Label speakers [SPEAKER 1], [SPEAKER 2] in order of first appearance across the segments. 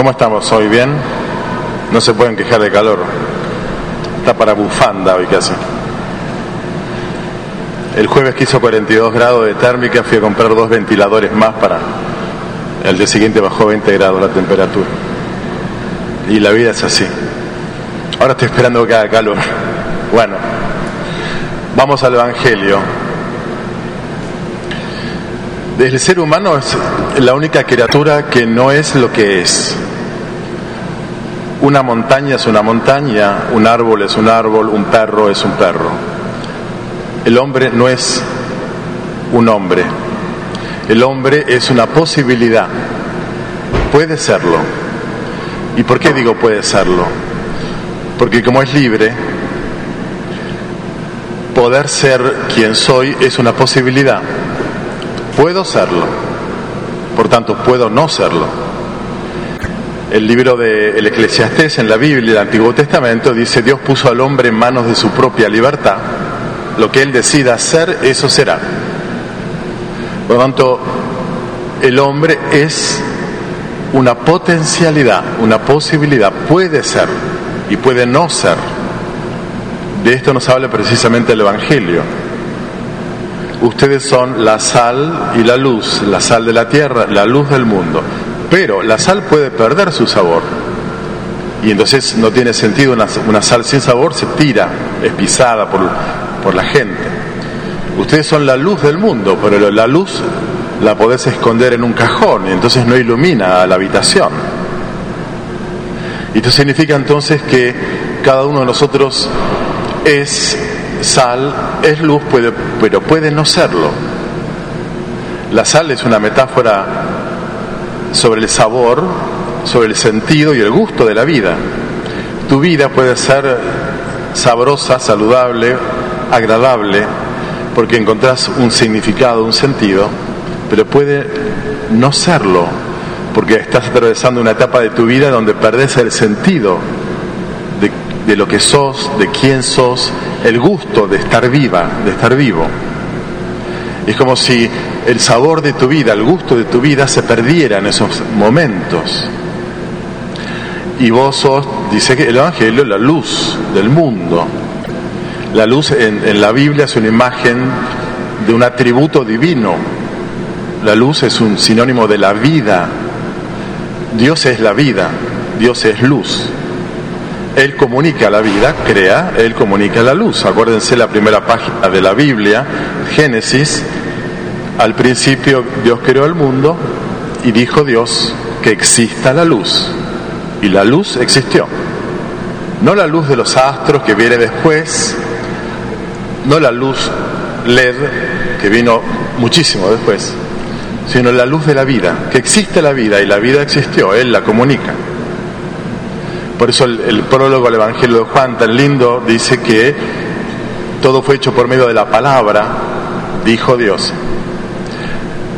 [SPEAKER 1] ¿Cómo estamos hoy? ¿Bien? No se pueden quejar de calor. Está para bufanda hoy casi. El jueves que hizo 42 grados de térmica fui a comprar dos ventiladores más para... El día siguiente bajó 20 grados la temperatura. Y la vida es así. Ahora estoy esperando que haga calor. Bueno, vamos al Evangelio. El ser humano es la única criatura que no es lo que es. Una montaña es una montaña, un árbol es un árbol, un perro es un perro. El hombre no es un hombre. El hombre es una posibilidad. Puede serlo. ¿Y por qué digo puede serlo? Porque como es libre, poder ser quien soy es una posibilidad. Puedo serlo, por tanto puedo no serlo. El libro del el Eclesiastés en la Biblia, el Antiguo Testamento, dice, Dios puso al hombre en manos de su propia libertad, lo que él decida hacer, eso será. Por lo tanto, el hombre es una potencialidad, una posibilidad, puede ser y puede no ser. De esto nos habla precisamente el Evangelio. Ustedes son la sal y la luz, la sal de la tierra, la luz del mundo. Pero la sal puede perder su sabor. Y entonces no tiene sentido una, sal sin sabor, se tira, es pisada por, por la gente. Ustedes son la luz del mundo, pero la luz la podés esconder en un cajón y entonces no ilumina la habitación. Y esto significa entonces que cada uno de nosotros es sal, es luz, pero puede no serlo. La sal es una metáfora sobre el sabor, sobre el sentido y el gusto de la vida. Tu vida puede ser sabrosa, saludable, agradable, porque encontrás un significado, un sentido, pero puede no serlo, porque estás atravesando una etapa de tu vida donde perdés el sentido de, de lo que sos, de quién sos, el gusto de estar viva, de estar vivo. Es como si el sabor de tu vida, el gusto de tu vida se perdiera en esos momentos. Y vos sos, dice que el Evangelio, la luz del mundo. La luz en, en la Biblia es una imagen de un atributo divino. La luz es un sinónimo de la vida. Dios es la vida, Dios es luz. Él comunica la vida, crea, Él comunica la luz. Acuérdense la primera página de la Biblia, Génesis. Al principio Dios creó el mundo y dijo Dios que exista la luz. Y la luz existió. No la luz de los astros que viene después, no la luz LED que vino muchísimo después, sino la luz de la vida, que existe la vida y la vida existió, Él la comunica. Por eso el, prólogo al Evangelio de Juan, tan lindo, dice que todo fue hecho por medio de la palabra, dijo Dios.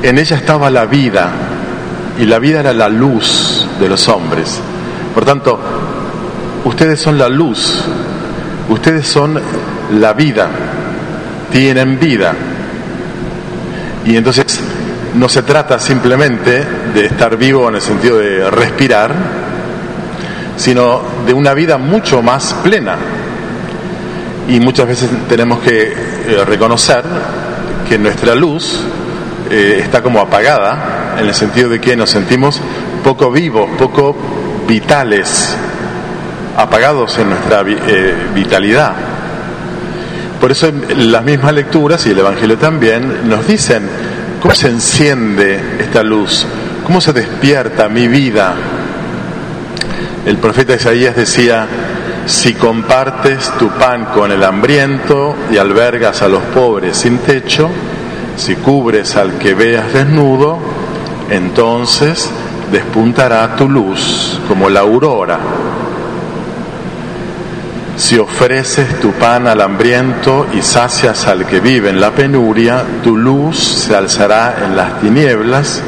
[SPEAKER 1] En ella estaba la vida, y la vida era la luz de los hombres. Por tanto, ustedes son la luz, ustedes son la vida, tienen vida. Y entonces no se trata simplemente de estar vivo en el sentido de respirar, sino de una vida mucho más plena. Y muchas veces tenemos que eh, reconocer que nuestra luz eh, está como apagada, en el sentido de que nos sentimos poco vivos, poco vitales, apagados en nuestra eh, vitalidad. Por eso las mismas lecturas y el Evangelio también nos dicen cómo se enciende esta luz, cómo se despierta mi vida, el profeta Isaías decía, si compartes tu pan con el hambriento y albergas a los pobres sin techo, si cubres al que veas desnudo, entonces despuntará tu luz como la aurora. Si ofreces tu pan al hambriento y sacias al que vive en la penuria, tu luz se alzará en las tinieblas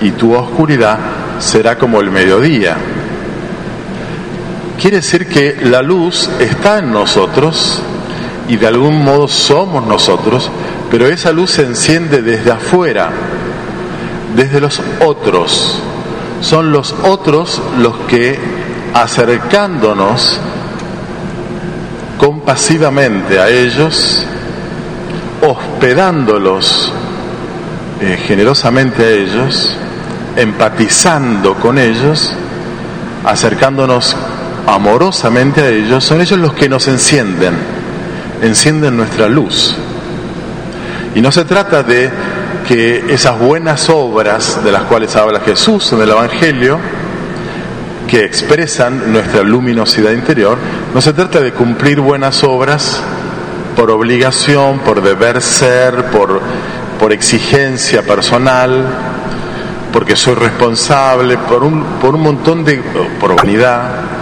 [SPEAKER 1] y tu oscuridad será como el mediodía. Quiere decir que la luz está en nosotros y de algún modo somos nosotros, pero esa luz se enciende desde afuera, desde los otros, son los otros los que acercándonos compasivamente a ellos, hospedándolos eh, generosamente a ellos, empatizando con ellos, acercándonos amorosamente a ellos, son ellos los que nos encienden, encienden nuestra luz. Y no se trata de que esas buenas obras de las cuales habla Jesús en el Evangelio, que expresan nuestra luminosidad interior, no se trata de cumplir buenas obras por obligación, por deber ser, por, por exigencia personal, porque soy responsable, por un, por un montón de... por vanidad,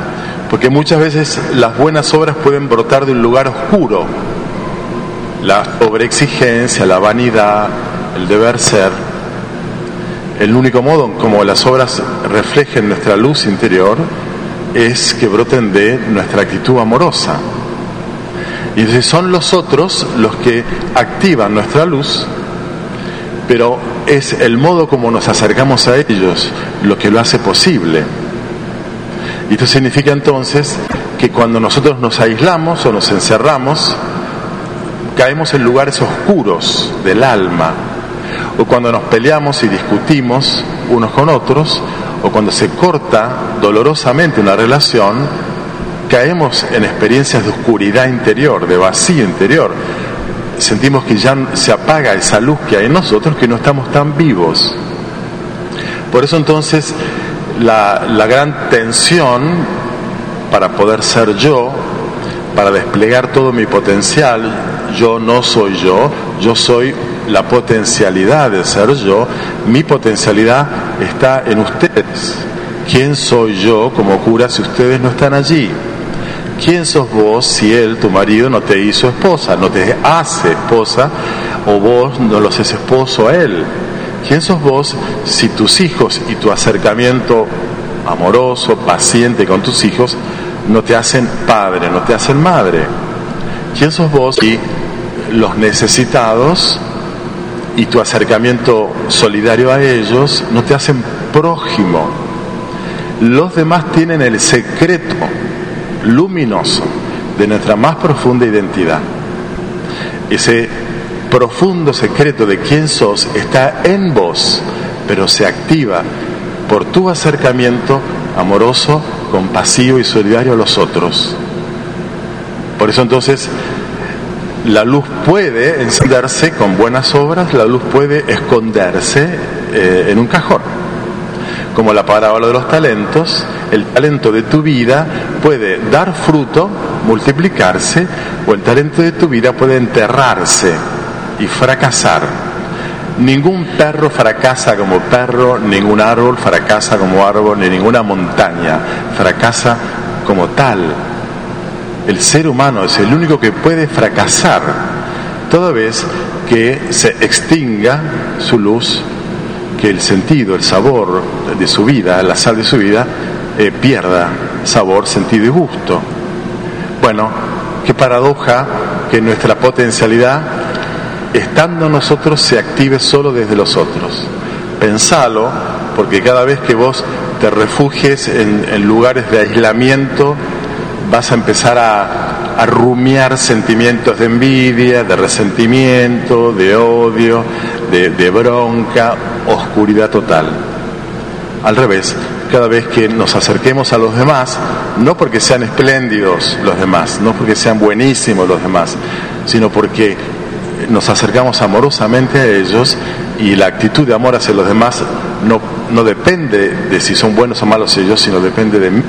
[SPEAKER 1] porque muchas veces las buenas obras pueden brotar de un lugar oscuro, la sobreexigencia, la vanidad, el deber ser, el único modo como las obras reflejen nuestra luz interior es que broten de nuestra actitud amorosa. Y entonces son los otros los que activan nuestra luz, pero es el modo como nos acercamos a ellos lo que lo hace posible. Y esto significa entonces que cuando nosotros nos aislamos o nos encerramos, caemos en lugares oscuros del alma, o cuando nos peleamos y discutimos unos con otros, o cuando se corta dolorosamente una relación, caemos en experiencias de oscuridad interior, de vacío interior. Sentimos que ya se apaga esa luz que hay en nosotros, que no estamos tan vivos. Por eso entonces la, la gran tensión para poder ser yo, para desplegar todo mi potencial, yo no soy yo, yo soy la potencialidad de ser yo, mi potencialidad está en ustedes. ¿Quién soy yo como cura si ustedes no están allí? ¿Quién sos vos si él, tu marido, no te hizo esposa, no te hace esposa o vos no lo haces esposo a él? ¿Quién sos vos si tus hijos y tu acercamiento amoroso, paciente con tus hijos no te hacen padre, no te hacen madre? ¿Quién sos vos si los necesitados y tu acercamiento solidario a ellos no te hacen prójimo. Los demás tienen el secreto luminoso de nuestra más profunda identidad. Ese profundo secreto de quién sos está en vos, pero se activa por tu acercamiento amoroso, compasivo y solidario a los otros. Por eso entonces la luz puede encenderse con buenas obras, la luz puede esconderse eh, en un cajón. Como la parábola de los talentos, el talento de tu vida puede dar fruto, multiplicarse, o el talento de tu vida puede enterrarse y fracasar. Ningún perro fracasa como perro, ningún árbol fracasa como árbol, ni ninguna montaña fracasa como tal el ser humano es el único que puede fracasar toda vez que se extinga su luz, que el sentido, el sabor de su vida, la sal de su vida, eh, pierda sabor, sentido y gusto. Bueno, qué paradoja que nuestra potencialidad, estando nosotros, se active solo desde los otros. Pensalo, porque cada vez que vos te refugies en lugares de aislamiento, vas a empezar a, rumiar sentimientos de envidia, de resentimiento, de odio, de, de bronca, oscuridad total. Al revés, cada vez que nos acerquemos a los demás, no porque sean espléndidos los demás, no porque sean buenísimos los demás, sino porque nos acercamos amorosamente a ellos y la actitud de amor hacia los demás no, no depende de si son buenos o malos ellos, sino depende de mi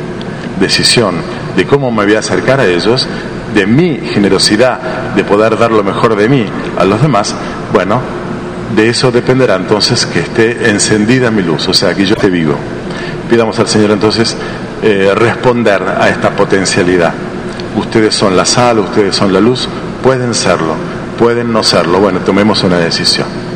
[SPEAKER 1] decisión de cómo me voy a acercar a ellos, de mi generosidad de poder dar lo mejor de mí a los demás, bueno, de eso dependerá entonces que esté encendida mi luz, o sea, que yo esté vivo. Pidamos al Señor entonces eh, responder a esta potencialidad. Ustedes son la sal, ustedes son la luz, pueden serlo, pueden no serlo. Bueno, tomemos una decisión.